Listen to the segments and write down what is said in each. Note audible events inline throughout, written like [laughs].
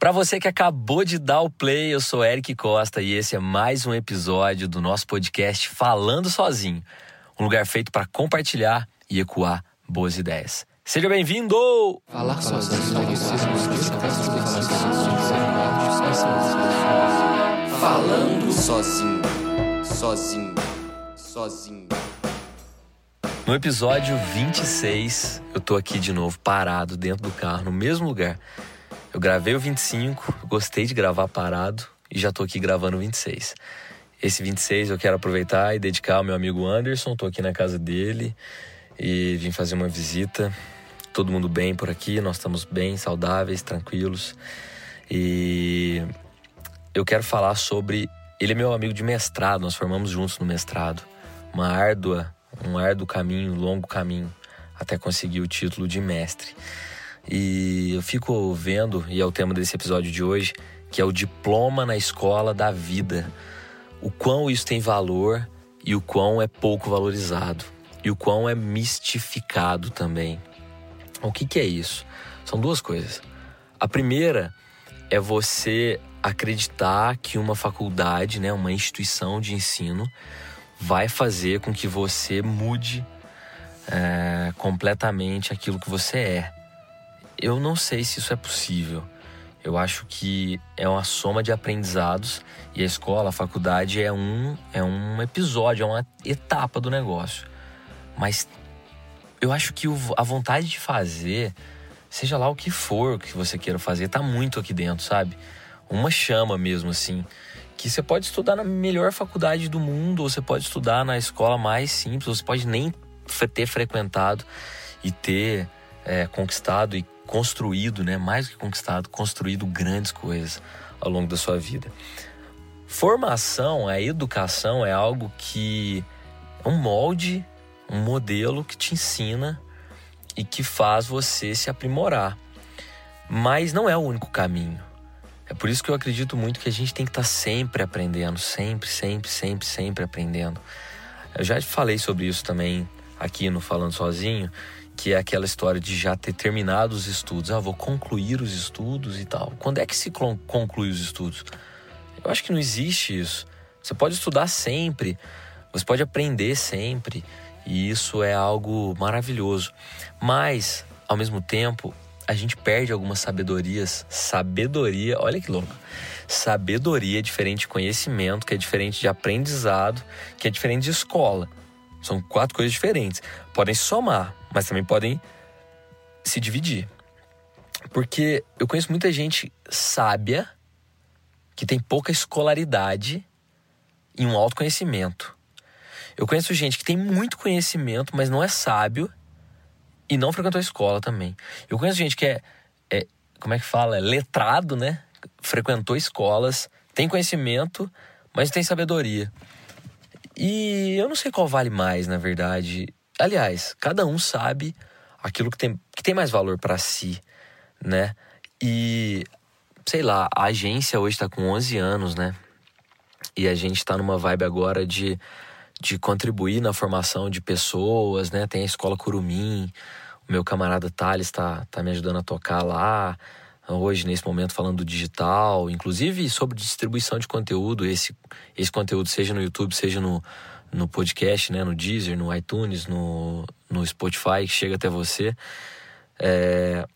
Para você que acabou de dar o play, eu sou Eric Costa e esse é mais um episódio do nosso podcast Falando Sozinho, um lugar feito para compartilhar e ecoar boas ideias. Seja bem-vindo! Falar sozinho. Falando sozinho. Sozinho. Sozinho. No episódio 26, eu tô aqui de novo, parado dentro do carro, no mesmo lugar. Eu gravei o 25, gostei de gravar parado e já tô aqui gravando o 26. Esse 26 eu quero aproveitar e dedicar ao meu amigo Anderson, tô aqui na casa dele e vim fazer uma visita. Todo mundo bem por aqui, nós estamos bem, saudáveis, tranquilos. E eu quero falar sobre. Ele é meu amigo de mestrado, nós formamos juntos no mestrado. Uma árdua, um árduo caminho, longo caminho, até conseguir o título de mestre. E eu fico vendo, e é o tema desse episódio de hoje, que é o diploma na escola da vida. O quão isso tem valor e o quão é pouco valorizado. E o quão é mistificado também. O que, que é isso? São duas coisas. A primeira é você acreditar que uma faculdade, né, uma instituição de ensino, vai fazer com que você mude é, completamente aquilo que você é. Eu não sei se isso é possível. Eu acho que é uma soma de aprendizados e a escola, a faculdade é um é um episódio, é uma etapa do negócio. Mas eu acho que a vontade de fazer, seja lá o que for que você queira fazer, tá muito aqui dentro, sabe? Uma chama mesmo assim, que você pode estudar na melhor faculdade do mundo, ou você pode estudar na escola mais simples, ou você pode nem ter frequentado e ter é, conquistado e construído, né, mais do que conquistado, construído grandes coisas ao longo da sua vida. Formação, a educação é algo que é um molde, um modelo que te ensina e que faz você se aprimorar. Mas não é o único caminho. É por isso que eu acredito muito que a gente tem que estar sempre aprendendo, sempre, sempre, sempre, sempre aprendendo. Eu já falei sobre isso também aqui no Falando Sozinho, que é aquela história de já ter terminado os estudos. Ah, vou concluir os estudos e tal. Quando é que se conclui os estudos? Eu acho que não existe isso. Você pode estudar sempre, você pode aprender sempre, e isso é algo maravilhoso. Mas, ao mesmo tempo, a gente perde algumas sabedorias. Sabedoria, olha que louco. Sabedoria é diferente de conhecimento, que é diferente de aprendizado, que é diferente de escola. São quatro coisas diferentes. Podem somar, mas também podem se dividir. Porque eu conheço muita gente sábia que tem pouca escolaridade e um autoconhecimento. Eu conheço gente que tem muito conhecimento, mas não é sábio e não frequentou a escola também. Eu conheço gente que é, é como é que fala? É letrado, né? Frequentou escolas, tem conhecimento, mas tem sabedoria. E eu não sei qual vale mais, na verdade. Aliás, cada um sabe aquilo que tem, que tem mais valor para si, né? E, sei lá, a agência hoje tá com 11 anos, né? E a gente tá numa vibe agora de, de contribuir na formação de pessoas, né? Tem a Escola Curumim, o meu camarada Thales tá, tá me ajudando a tocar lá hoje, nesse momento, falando do digital, inclusive sobre distribuição de conteúdo, esse, esse conteúdo seja no YouTube, seja no, no podcast, né, no Deezer, no iTunes, no, no Spotify, que chega até você. É,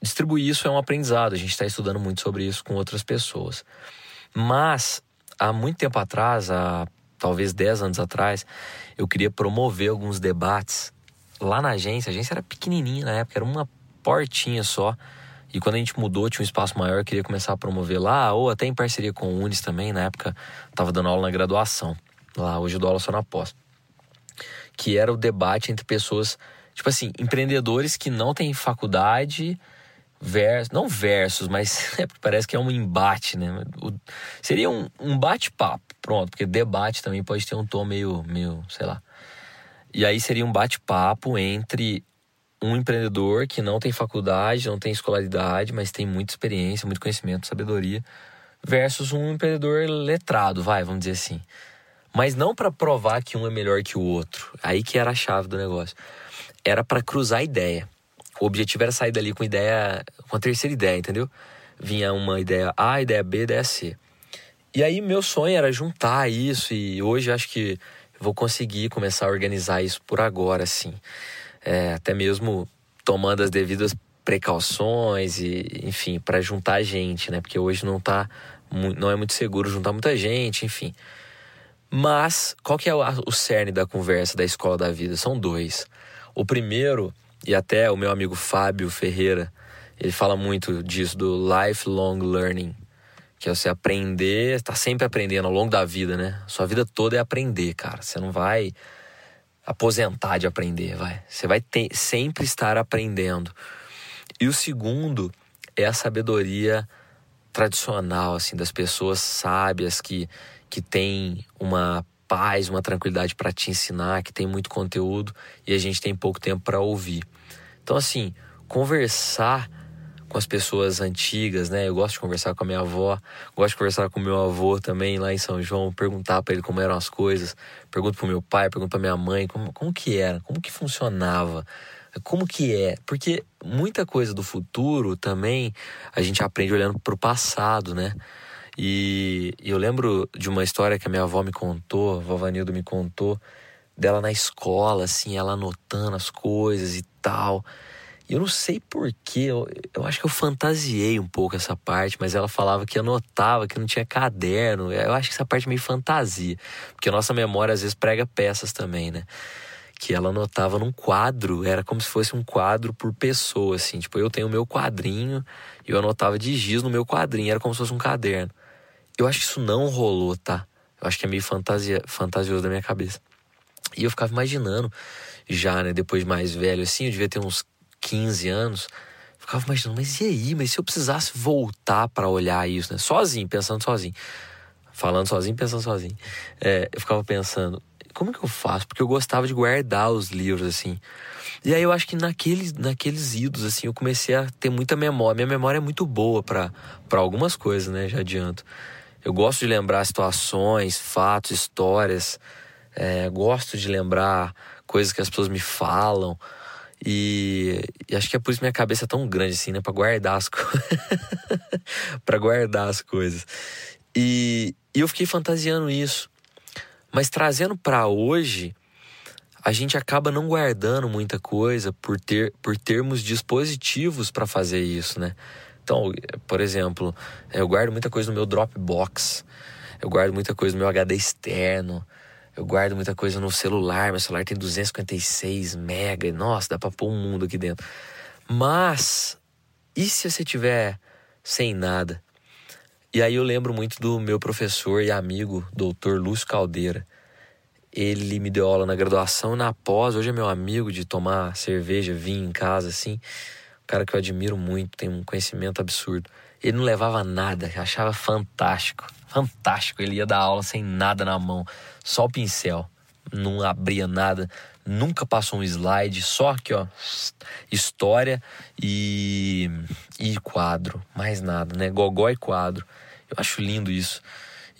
distribuir isso é um aprendizado, a gente está estudando muito sobre isso com outras pessoas. Mas, há muito tempo atrás, há talvez 10 anos atrás, eu queria promover alguns debates lá na agência. A agência era pequenininha na época, era uma portinha só e quando a gente mudou, tinha um espaço maior, eu queria começar a promover lá, ou até em parceria com o Unis também, na época estava dando aula na graduação. Lá, hoje dou aula só na pós. Que era o debate entre pessoas, tipo assim, empreendedores que não têm faculdade, versus, não versus, mas [laughs] é parece que é um embate, né? O, seria um, um bate-papo, pronto, porque debate também pode ter um tom meio, meio, sei lá. E aí seria um bate-papo entre um empreendedor que não tem faculdade, não tem escolaridade, mas tem muita experiência, muito conhecimento, sabedoria, versus um empreendedor letrado, vai, vamos dizer assim. Mas não para provar que um é melhor que o outro. Aí que era a chave do negócio. Era para cruzar ideia. O objetivo era sair dali com ideia, com a terceira ideia, entendeu? vinha uma ideia A, ideia B, ideia C. E aí meu sonho era juntar isso e hoje acho que vou conseguir começar a organizar isso por agora, assim. É, até mesmo tomando as devidas precauções e, enfim, para juntar gente, né? Porque hoje não tá, não é muito seguro juntar muita gente, enfim. Mas qual que é o, o cerne da conversa da escola da vida? São dois. O primeiro, e até o meu amigo Fábio Ferreira, ele fala muito disso do lifelong learning, que é você aprender, tá sempre aprendendo ao longo da vida, né? Sua vida toda é aprender, cara. Você não vai aposentar de aprender, vai. Você vai ter, sempre estar aprendendo. E o segundo é a sabedoria tradicional, assim, das pessoas sábias que, que têm uma paz, uma tranquilidade para te ensinar, que tem muito conteúdo e a gente tem pouco tempo para ouvir. Então, assim, conversar com as pessoas antigas, né? Eu gosto de conversar com a minha avó, gosto de conversar com o meu avô também lá em São João, perguntar para ele como eram as coisas, pergunto pro meu pai, pergunto pra minha mãe como, como que era, como que funcionava, como que é, porque muita coisa do futuro também a gente aprende olhando pro passado, né? E eu lembro de uma história que a minha avó me contou, a vovó Nildo me contou, dela na escola, assim, ela anotando as coisas e tal. E eu não sei porquê, eu, eu acho que eu fantasiei um pouco essa parte, mas ela falava que anotava, que não tinha caderno. Eu acho que essa parte é meio fantasia, porque a nossa memória às vezes prega peças também, né? Que ela anotava num quadro, era como se fosse um quadro por pessoa, assim. Tipo, eu tenho o meu quadrinho e eu anotava de giz no meu quadrinho, era como se fosse um caderno. Eu acho que isso não rolou, tá? Eu acho que é meio fantasia, fantasioso da minha cabeça. E eu ficava imaginando, já, né, depois de mais velho, assim, eu devia ter uns 15 anos, ficava imaginando, mas e aí? Mas se eu precisasse voltar para olhar isso, né? Sozinho, pensando sozinho. Falando sozinho, pensando sozinho. É, eu ficava pensando, como que eu faço? Porque eu gostava de guardar os livros, assim. E aí eu acho que naqueles, naqueles idos, assim, eu comecei a ter muita memória. Minha memória é muito boa para algumas coisas, né? Já adianto. Eu gosto de lembrar situações, fatos, histórias. É, gosto de lembrar coisas que as pessoas me falam. E, e, acho que é por isso minha cabeça é tão grande assim, né? Pra guardar as [laughs] coisas. pra guardar as coisas. E, e, eu fiquei fantasiando isso. Mas trazendo para hoje, a gente acaba não guardando muita coisa por, ter, por termos dispositivos para fazer isso, né? Então, por exemplo, eu guardo muita coisa no meu Dropbox. Eu guardo muita coisa no meu HD externo. Eu guardo muita coisa no celular, meu celular tem 256 mega, nossa, dá pra pôr um mundo aqui dentro. Mas, e se você tiver sem nada? E aí eu lembro muito do meu professor e amigo, doutor Lúcio Caldeira. Ele me deu aula na graduação e na pós, hoje é meu amigo de tomar cerveja, vinho em casa, assim. Cara que eu admiro muito, tem um conhecimento absurdo. Ele não levava nada, achava fantástico. Fantástico, ele ia dar aula sem nada na mão, só o pincel. Não abria nada, nunca passou um slide, só aqui, ó, história e, e quadro, mais nada, né? Gogó e quadro. Eu acho lindo isso.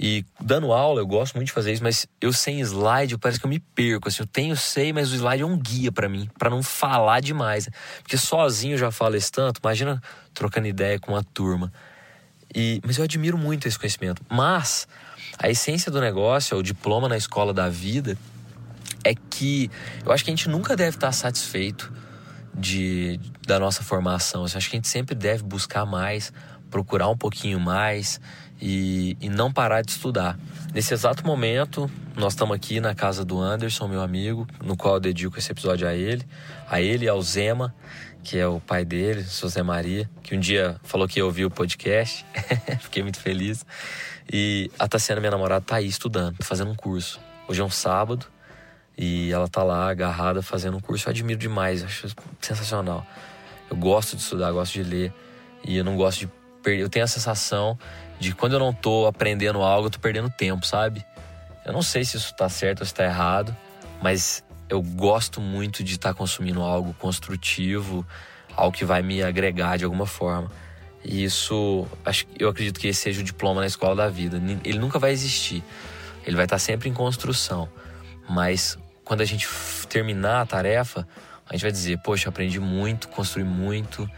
E dando aula, eu gosto muito de fazer isso, mas eu sem slide, parece que eu me perco. Assim, eu tenho, sei, mas o slide é um guia para mim, para não falar demais. Porque sozinho eu já falo esse tanto, imagina trocando ideia com uma turma. E, mas eu admiro muito esse conhecimento. Mas a essência do negócio, o diploma na escola da vida, é que eu acho que a gente nunca deve estar satisfeito de, da nossa formação. Eu acho que a gente sempre deve buscar mais, procurar um pouquinho mais e, e não parar de estudar. Nesse exato momento, nós estamos aqui na casa do Anderson, meu amigo, no qual eu dedico esse episódio a ele, a ele e ao Zema, que é o pai dele, José Maria, que um dia falou que ia ouvir o podcast. [laughs] Fiquei muito feliz. E a Tassiana, minha namorada, tá aí estudando, tá fazendo um curso. Hoje é um sábado e ela tá lá agarrada fazendo um curso. Eu admiro demais, acho sensacional. Eu gosto de estudar, gosto de ler e eu não gosto de Eu tenho a sensação de quando eu não tô aprendendo algo, eu tô perdendo tempo, sabe? Eu não sei se isso tá certo ou se tá errado, mas eu gosto muito de estar tá consumindo algo construtivo, algo que vai me agregar de alguma forma. E isso, acho, eu acredito que esse seja o diploma na escola da vida. Ele nunca vai existir. Ele vai estar tá sempre em construção. Mas quando a gente terminar a tarefa, a gente vai dizer: Poxa, aprendi muito, construí muito.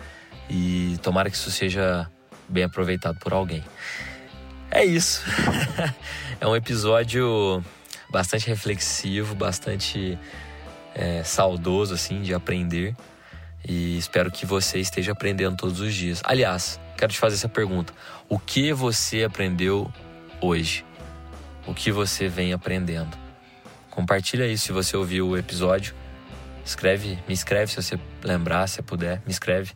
E tomara que isso seja bem aproveitado por alguém. É isso. [laughs] é um episódio bastante reflexivo, bastante é, saudoso, assim, de aprender. E espero que você esteja aprendendo todos os dias. Aliás, quero te fazer essa pergunta: O que você aprendeu hoje? O que você vem aprendendo? Compartilha isso se você ouviu o episódio. Escreve, me escreve se você lembrar, se puder, me escreve.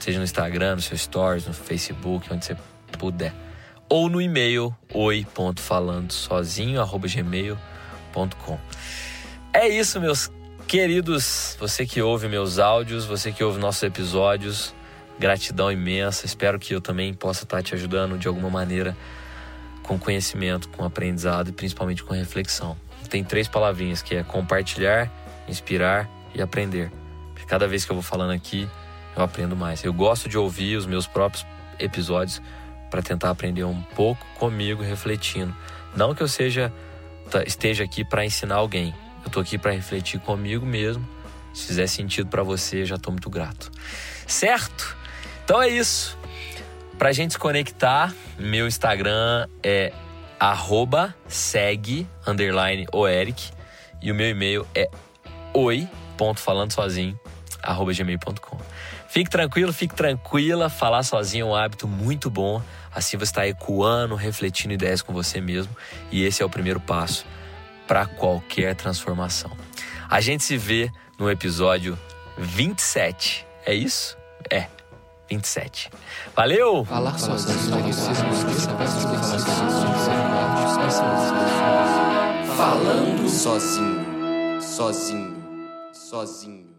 Seja no Instagram, no seu stories, no Facebook, onde você puder. Ou no e-mail oi.falandosozinho@gmail.com. É isso, meus queridos, você que ouve meus áudios, você que ouve nossos episódios, gratidão imensa. Espero que eu também possa estar te ajudando de alguma maneira com conhecimento, com aprendizado e principalmente com reflexão. Tem três palavrinhas que é compartilhar, inspirar e aprender. Cada vez que eu vou falando aqui, eu aprendo mais. Eu gosto de ouvir os meus próprios episódios para tentar aprender um pouco comigo, refletindo. Não que eu seja tá, esteja aqui para ensinar alguém. Eu estou aqui para refletir comigo mesmo. Se fizer sentido para você, já estou muito grato. Certo? Então é isso. Pra gente se conectar, meu Instagram é arroba segue underline o Eric e o meu e-mail é oi.falandosozinho arroba gmail.com. Fique tranquilo, fique tranquila. Falar sozinho é um hábito muito bom. Assim você está ecoando, refletindo ideias com você mesmo. E esse é o primeiro passo para qualquer transformação. A gente se vê no episódio 27. É isso? É. 27. Valeu! Falar sozinho. Falando sozinho. Sozinho. Sozinho.